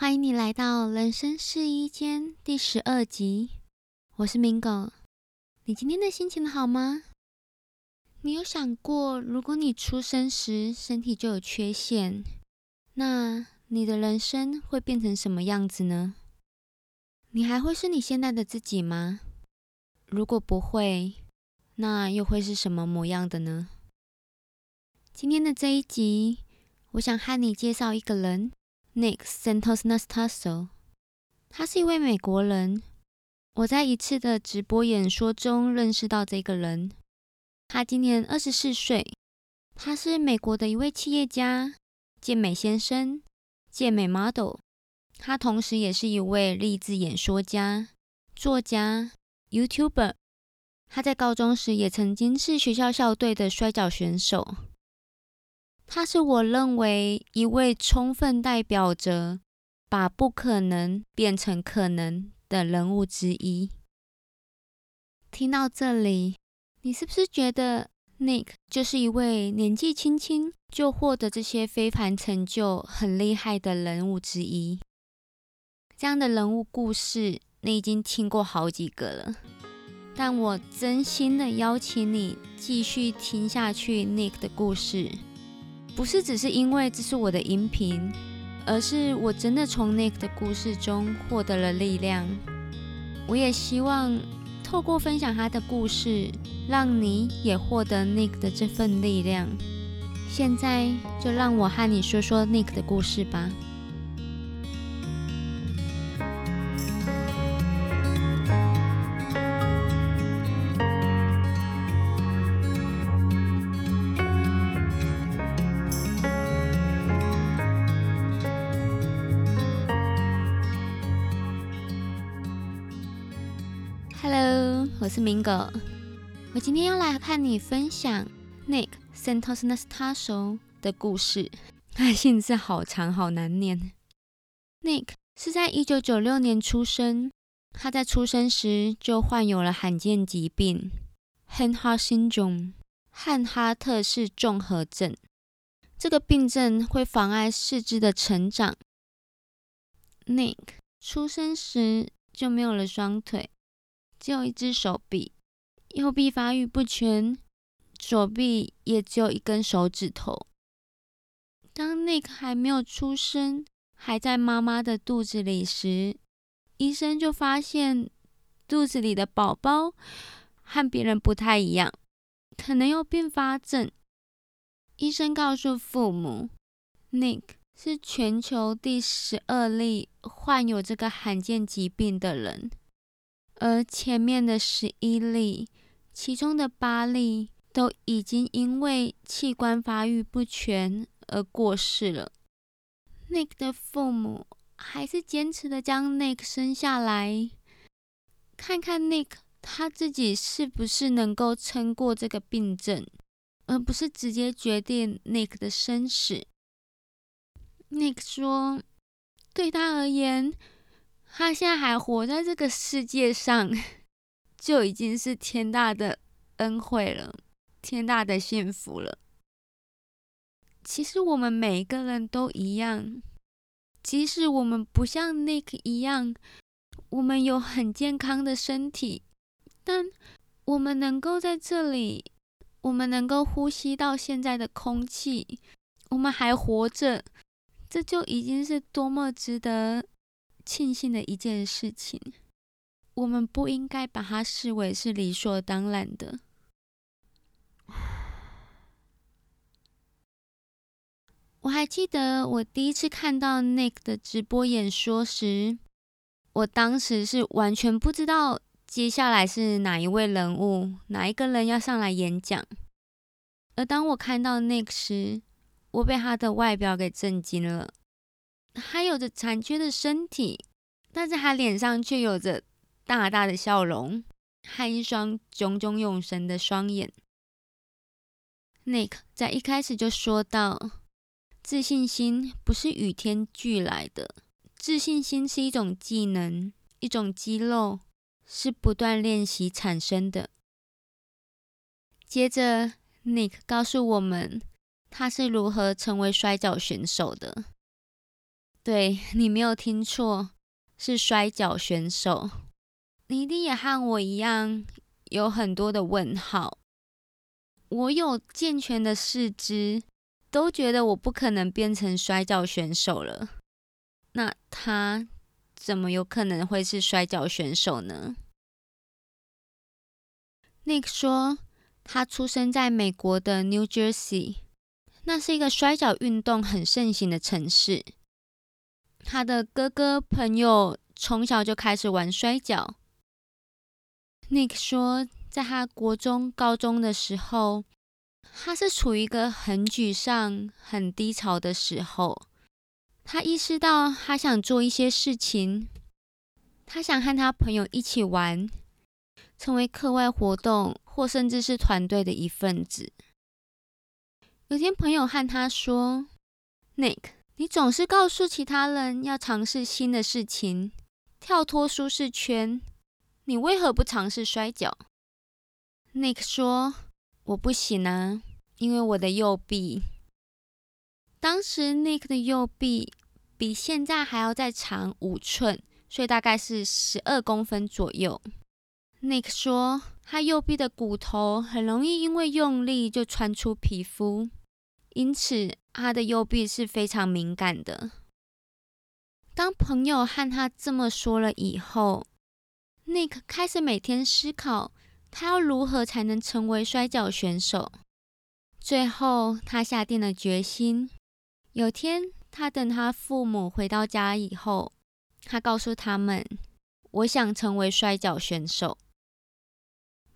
欢迎你来到人生试衣间第十二集，我是 Mingo。你今天的心情好吗？你有想过，如果你出生时身体就有缺陷，那你的人生会变成什么样子呢？你还会是你现在的自己吗？如果不会，那又会是什么模样的呢？今天的这一集，我想和你介绍一个人，Nick Santos Nastasso。他是一位美国人。我在一次的直播演说中认识到这个人。他今年二十四岁，他是美国的一位企业家、健美先生、健美 model。他同时也是一位励志演说家、作家、YouTuber。他在高中时也曾经是学校校队的摔跤选手。他是我认为一位充分代表着把不可能变成可能的人物之一。听到这里，你是不是觉得 Nick 就是一位年纪轻轻就获得这些非凡成就、很厉害的人物之一？这样的人物故事，你已经听过好几个了。但我真心的邀请你继续听下去 Nick 的故事，不是只是因为这是我的音频，而是我真的从 Nick 的故事中获得了力量。我也希望。透过分享他的故事，让你也获得 Nick 的这份力量。现在就让我和你说说 Nick 的故事吧。我是 Mingo，我今天要来和你分享 Nick Santos n a s t a s o 的故事。他姓氏好长，好难念。Nick 是在一九九六年出生，他在出生时就患有了罕见疾病 Hanhart syndrome 汉哈特氏综合症。这个病症会妨碍四肢的成长。Nick 出生时就没有了双腿。只有一只手臂，右臂发育不全，左臂也只有一根手指头。当 Nick 还没有出生，还在妈妈的肚子里时，医生就发现肚子里的宝宝和别人不太一样，可能有并发症。医生告诉父母，Nick 是全球第十二例患有这个罕见疾病的人。而前面的十一例，其中的八例都已经因为器官发育不全而过世了。Nick 的父母还是坚持的将 Nick 生下来，看看 Nick 他自己是不是能够撑过这个病症，而不是直接决定 Nick 的生死。Nick 说：“对他而言。”他现在还活在这个世界上，就已经是天大的恩惠了，天大的幸福了。其实我们每个人都一样，即使我们不像 Nick 一样，我们有很健康的身体，但我们能够在这里，我们能够呼吸到现在的空气，我们还活着，这就已经是多么值得。庆幸的一件事情，我们不应该把它视为是理所当然的。我还记得我第一次看到 Nick 的直播演说时，我当时是完全不知道接下来是哪一位人物、哪一个人要上来演讲。而当我看到 Nick 时，我被他的外表给震惊了。他有着残缺的身体，但是他脸上却有着大大的笑容和一双炯炯有神的双眼。Nick 在一开始就说到，自信心不是与天俱来的，自信心是一种技能，一种肌肉，是不断练习产生的。接着，Nick 告诉我们，他是如何成为摔跤选手的。对你没有听错，是摔跤选手。你一定也和我一样，有很多的问号。我有健全的四肢，都觉得我不可能变成摔跤选手了。那他怎么有可能会是摔跤选手呢？Nick 说，他出生在美国的 New Jersey，那是一个摔跤运动很盛行的城市。他的哥哥朋友从小就开始玩摔跤。Nick 说，在他国中、高中的时候，他是处于一个很沮丧、很低潮的时候。他意识到，他想做一些事情，他想和他朋友一起玩，成为课外活动或甚至是团队的一份子。有天，朋友和他说：“Nick。”你总是告诉其他人要尝试新的事情，跳脱舒适圈。你为何不尝试摔跤？Nick 说：“我不行啊，因为我的右臂。”当时 Nick 的右臂比现在还要再长五寸，所以大概是十二公分左右。Nick 说：“他右臂的骨头很容易因为用力就穿出皮肤。”因此，他的右臂是非常敏感的。当朋友和他这么说了以后，Nick 开始每天思考，他要如何才能成为摔跤选手。最后，他下定了决心。有天，他等他父母回到家以后，他告诉他们：“我想成为摔跤选手。”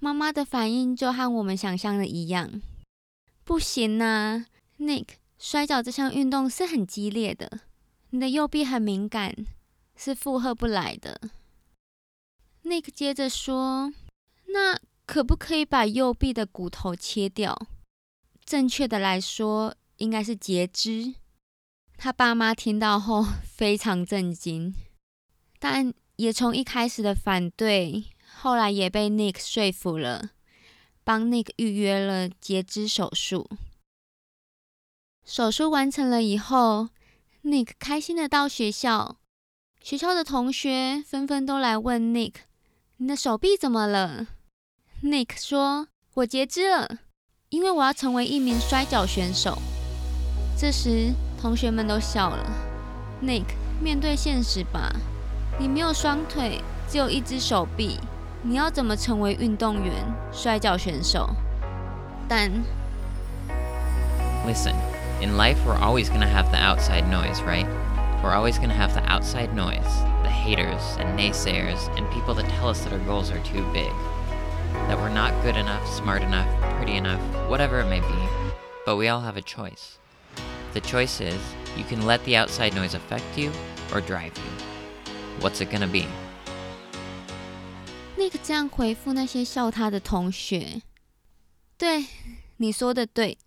妈妈的反应就和我们想象的一样：“不行啊！” Nick，摔跤这项运动是很激烈的，你的右臂很敏感，是负荷不来的。Nick 接着说：“那可不可以把右臂的骨头切掉？正确的来说，应该是截肢。”他爸妈听到后非常震惊，但也从一开始的反对，后来也被 Nick 说服了，帮 Nick 预约了截肢手术。手术完成了以后，Nick 开心的到学校。学校的同学纷纷都来问 Nick：“ 你的手臂怎么了？”Nick 说：“我截肢了，因为我要成为一名摔跤选手。”这时，同学们都笑了。Nick，面对现实吧，你没有双腿，只有一只手臂，你要怎么成为运动员、摔跤选手？但，Listen。In life, we're always going to have the outside noise, right? We're always going to have the outside noise, the haters and naysayers, and people that tell us that our goals are too big, that we're not good enough, smart enough, pretty enough, whatever it may be. But we all have a choice. The choice is you can let the outside noise affect you or drive you. What's it going to be? Nick 这样回复那些笑他的同学：“对，你说的对。”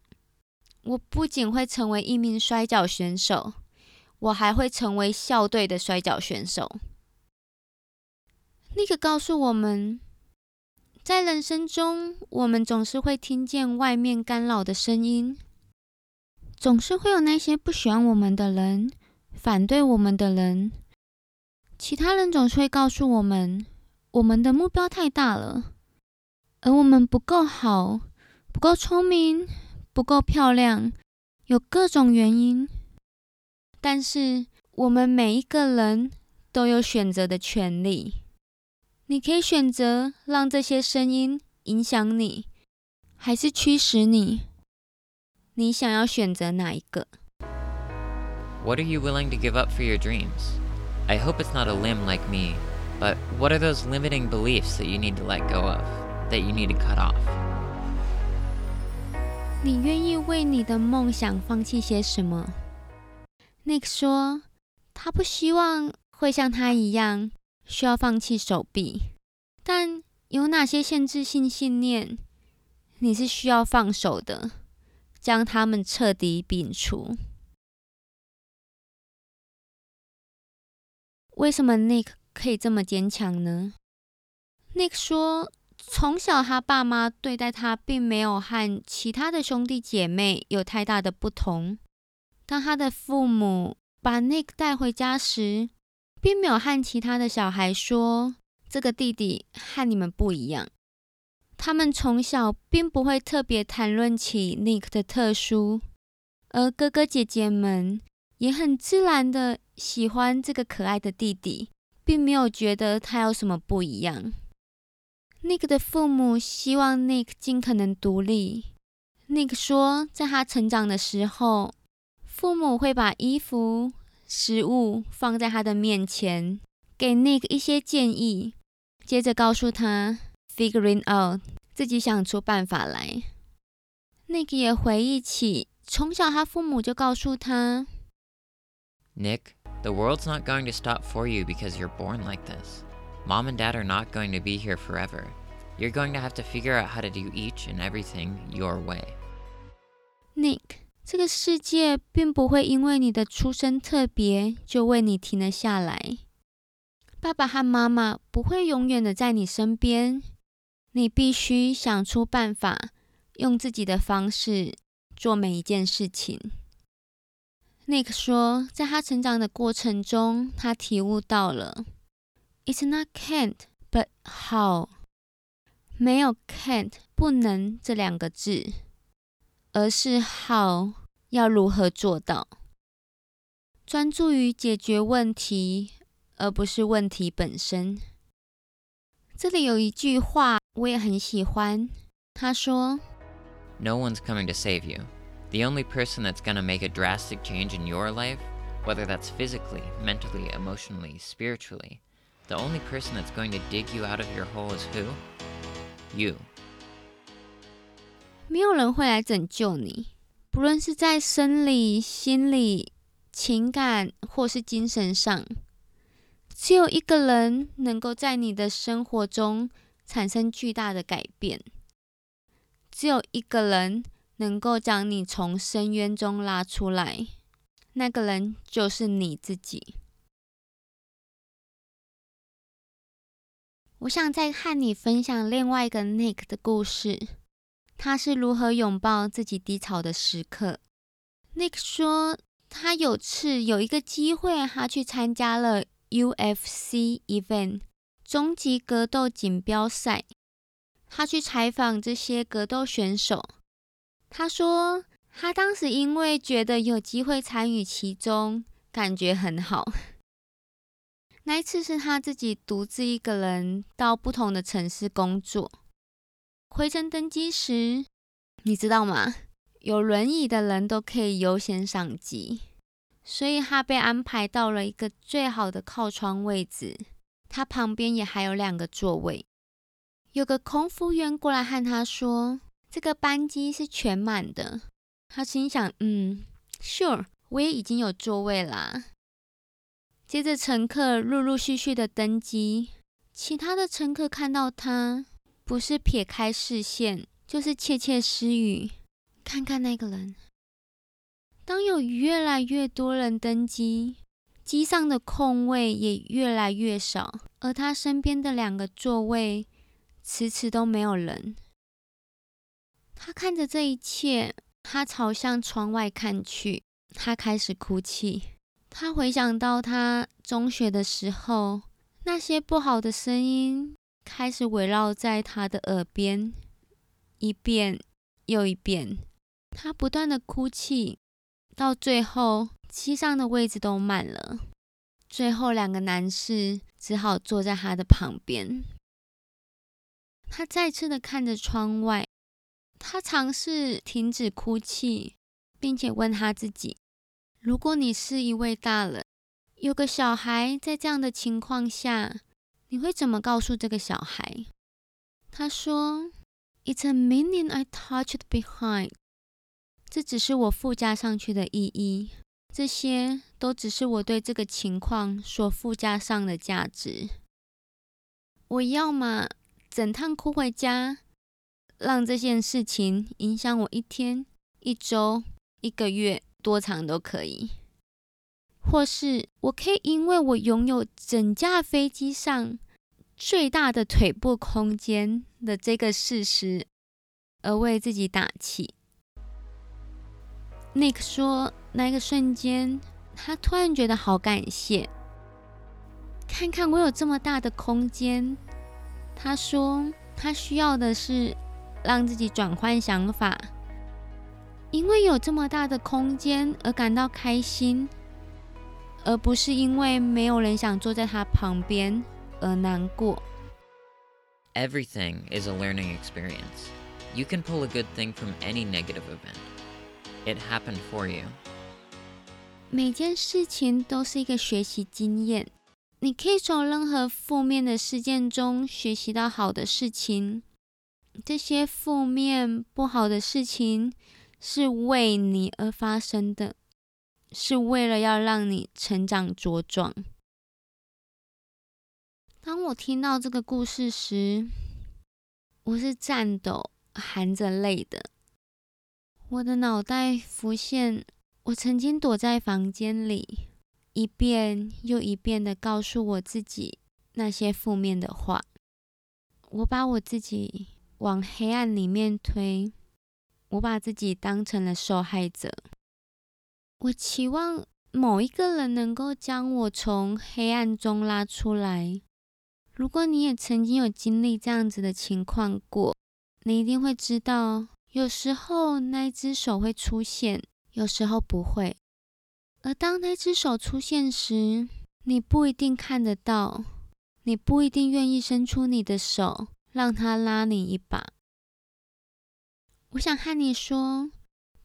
我不仅会成为一名摔跤选手，我还会成为校队的摔跤选手。那个告诉我们，在人生中，我们总是会听见外面干扰的声音，总是会有那些不喜欢我们的人、反对我们的人。其他人总是会告诉我们，我们的目标太大了，而我们不够好，不够聪明。不够漂亮，有各种原因。但是我们每一个人都有选择的权利。你可以选择让这些声音影响你，还是驱使你。你想要选择哪一个？What are you willing to give up for your dreams? I hope it's not a limb like me, but what are those limiting beliefs that you need to let go of, that you need to cut off? 你愿意为你的梦想放弃些什么？Nick 说，他不希望会像他一样需要放弃手臂，但有哪些限制性信念你是需要放手的，将他们彻底摒除？为什么 Nick 可以这么坚强呢？Nick 说。从小，他爸妈对待他，并没有和其他的兄弟姐妹有太大的不同。当他的父母把 Nick 带回家时，并没有和其他的小孩说这个弟弟和你们不一样。他们从小并不会特别谈论起 Nick 的特殊，而哥哥姐姐们也很自然的喜欢这个可爱的弟弟，并没有觉得他有什么不一样。Nick 的父母希望 Nick 尽可能独立。Nick 说，在他成长的时候，父母会把衣服、食物放在他的面前，给 Nick 一些建议，接着告诉他 “figuring out”，自己想出办法来。Nick 也回忆起，从小他父母就告诉他：“Nick，the world's not going to stop for you because you're born like this.” Mom and dad are not going to be here forever. You're going to have to figure out how to do each and everything your way. Nick，这个世界并不会因为你的出生特别就为你停了下来。爸爸和妈妈不会永远的在你身边，你必须想出办法，用自己的方式做每一件事情。Nick 说，在他成长的过程中，他体悟到了。 It's not can't, but how。没有 can't 不能这两个字，而是 how 要如何做到。专注于解决问题，而不是问题本身。这里有一句话我也很喜欢，他说：“No one's coming to save you. The only person that's gonna make a drastic change in your life, whether that's physically, mentally, emotionally, spiritually.” The only person that's going to dig you out of your hole is who? You. 没有人会来拯救你，不论是在生理、心理、情感或是精神上，只有一个人能够在你的生活中产生巨大的改变。只有一个人能够将你从深渊中拉出来，那个人就是你自己。我想再和你分享另外一个 Nick 的故事，他是如何拥抱自己低潮的时刻。Nick 说，他有次有一个机会，他去参加了 UFC event 终极格斗锦标赛，他去采访这些格斗选手。他说，他当时因为觉得有机会参与其中，感觉很好。那一次是他自己独自一个人到不同的城市工作。回程登机时，你知道吗？有轮椅的人都可以优先上机，所以他被安排到了一个最好的靠窗位置。他旁边也还有两个座位。有个空服员过来和他说：“这个班机是全满的。”他心想：“嗯，Sure，我也已经有座位啦。”接着，乘客陆陆续续的登机。其他的乘客看到他，不是撇开视线，就是窃窃私语：“看看那个人。”当有越来越多人登机，机上的空位也越来越少，而他身边的两个座位迟迟都没有人。他看着这一切，他朝向窗外看去，他开始哭泣。他回想到他中学的时候，那些不好的声音开始围绕在他的耳边，一遍又一遍。他不断的哭泣，到最后机上的位置都满了，最后两个男士只好坐在他的旁边。他再次的看着窗外，他尝试停止哭泣，并且问他自己。如果你是一位大人，有个小孩在这样的情况下，你会怎么告诉这个小孩？他说：“It's a meaning I touched behind。”这只是我附加上去的意义，这些都只是我对这个情况所附加上的价值。我要么整趟哭回家，让这件事情影响我一天、一周、一个月。多长都可以，或是我可以因为我拥有整架飞机上最大的腿部空间的这个事实而为自己打气。Nick 说，那个瞬间他突然觉得好感谢。看看我有这么大的空间，他说他需要的是让自己转换想法，因为有这么大的空间而感到开心，而不是因为没有人想坐在他旁边而难过。Everything is a learning experience. You can pull a good thing from any negative event. It happened for you. 每件事情都是一个学习经验。你可以从任何负面的事件中学习到好的事情。这些负面不好的事情是为你而发生的，是为了要让你成长茁壮。当我听到这个故事时，我是颤抖、含着泪的。我的脑袋浮现我曾经躲在房间里。一遍又一遍的告诉我自己那些负面的话，我把我自己往黑暗里面推，我把自己当成了受害者。我期望某一个人能够将我从黑暗中拉出来。如果你也曾经有经历这样子的情况过，你一定会知道，有时候那只手会出现，有时候不会。而当那只手出现时，你不一定看得到，你不一定愿意伸出你的手，让他拉你一把。我想和你说，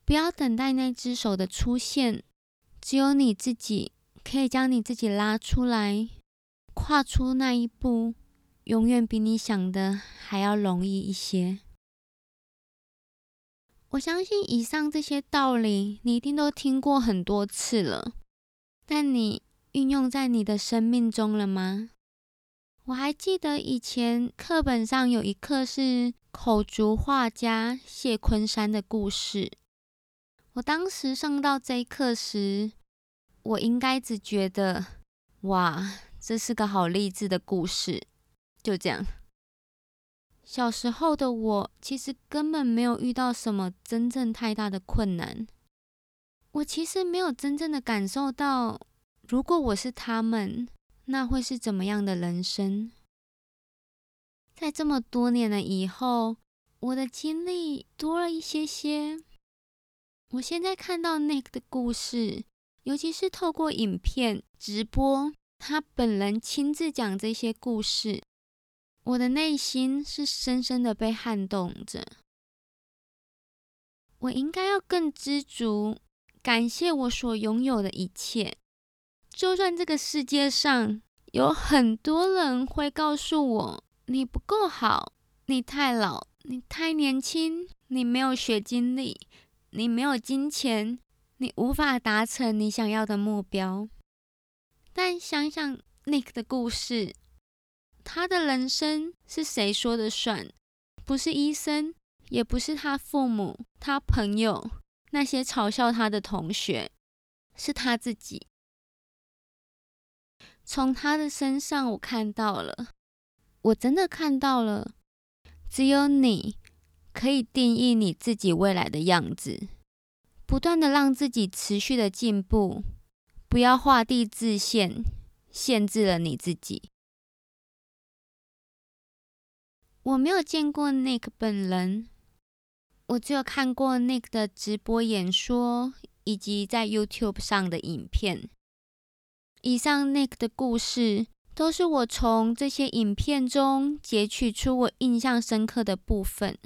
不要等待那只手的出现，只有你自己可以将你自己拉出来，跨出那一步，永远比你想的还要容易一些。我相信以上这些道理，你一定都听过很多次了，但你运用在你的生命中了吗？我还记得以前课本上有一课是口足画家谢昆山的故事。我当时上到这一课时，我应该只觉得，哇，这是个好励志的故事，就这样。小时候的我，其实根本没有遇到什么真正太大的困难。我其实没有真正的感受到，如果我是他们，那会是怎么样的人生。在这么多年了以后，我的经历多了一些些。我现在看到 Nick 的故事，尤其是透过影片直播，他本人亲自讲这些故事。我的内心是深深的被撼动着。我应该要更知足，感谢我所拥有的一切。就算这个世界上有很多人会告诉我你不够好，你太老，你太年轻，你没有学经历，你没有金钱，你无法达成你想要的目标。但想想 Nick 的故事。他的人生是谁说的算？不是医生，也不是他父母、他朋友那些嘲笑他的同学，是他自己。从他的身上，我看到了，我真的看到了，只有你可以定义你自己未来的样子，不断的让自己持续的进步，不要画地自限，限制了你自己。我没有见过 Nick 本人，我只有看过 Nick 的直播演说以及在 YouTube 上的影片。以上 Nick 的故事都是我从这些影片中截取出我印象深刻的部分。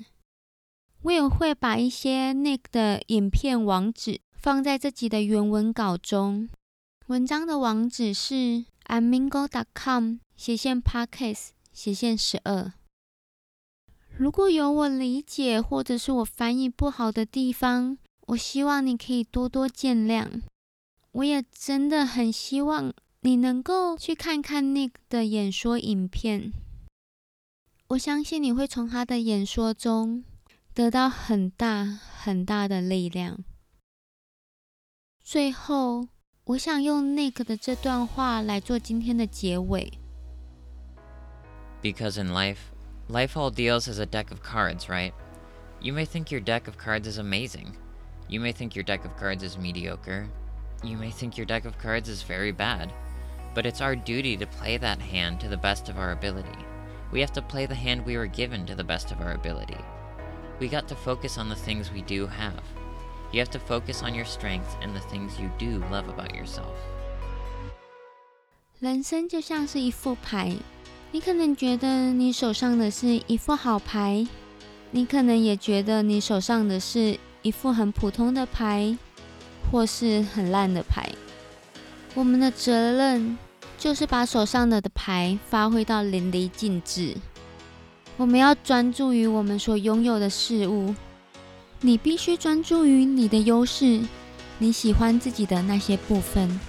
我也会把一些 Nick 的影片网址放在自己的原文稿中。文章的网址是 amingo.com 斜线 podcast 斜线十二。如果有我理解或者是我翻译不好的地方，我希望你可以多多见谅。我也真的很希望你能够去看看 Nick 的演说影片，我相信你会从他的演说中得到很大很大的力量。最后，我想用 Nick 的这段话来做今天的结尾。Because in life. Life all deals as a deck of cards, right? You may think your deck of cards is amazing. You may think your deck of cards is mediocre. you may think your deck of cards is very bad, but it's our duty to play that hand to the best of our ability. We have to play the hand we were given to the best of our ability. We got to focus on the things we do have. You have to focus on your strengths and the things you do love about yourself. 人生就像是一副牌，你可能觉得你手上的是一副好牌，你可能也觉得你手上的是一副很普通的牌，或是很烂的牌。 我们的责任就是把手上的牌发挥到淋漓尽致。我们要专注于我们所拥有的事物。你必须专注于你的优势，你喜欢自己的那些部分。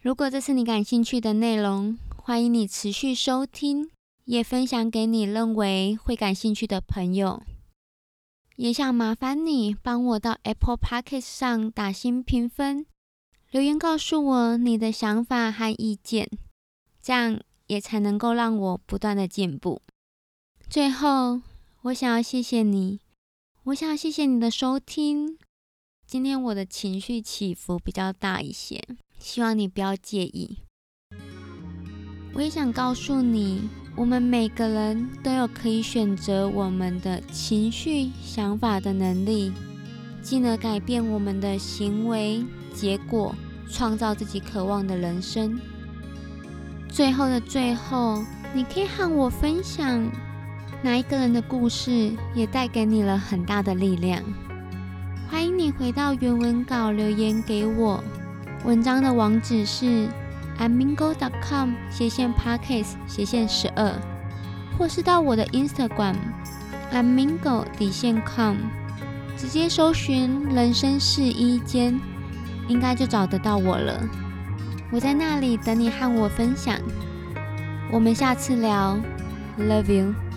如果这是你感兴趣的内容，欢迎你持续收听，也分享给你认为会感兴趣的朋友。也想麻烦你帮我到 Apple Podcast 上打新评分，留言告诉我你的想法和意见，这样也才能够让我不断的进步。最后，我想要谢谢你，我想要谢谢你的收听。今天我的情绪起伏比较大一些，希望你不要介意。我也想告诉你，我们每个人都有可以选择我们的情绪、想法的能力，进而改变我们的行为结果，创造自己渴望的人生。最后的最后，你可以和我分享。哪一个人的故事也带给你了很大的力量？欢迎你回到原文稿留言给我。文章的网址是 amingo.com 斜线 parkes 斜线十二，或是到我的 Instagram amingo 底线 com，直接搜寻人生试衣间，应该就找得到我了。我在那里等你和我分享。我们下次聊，Love you。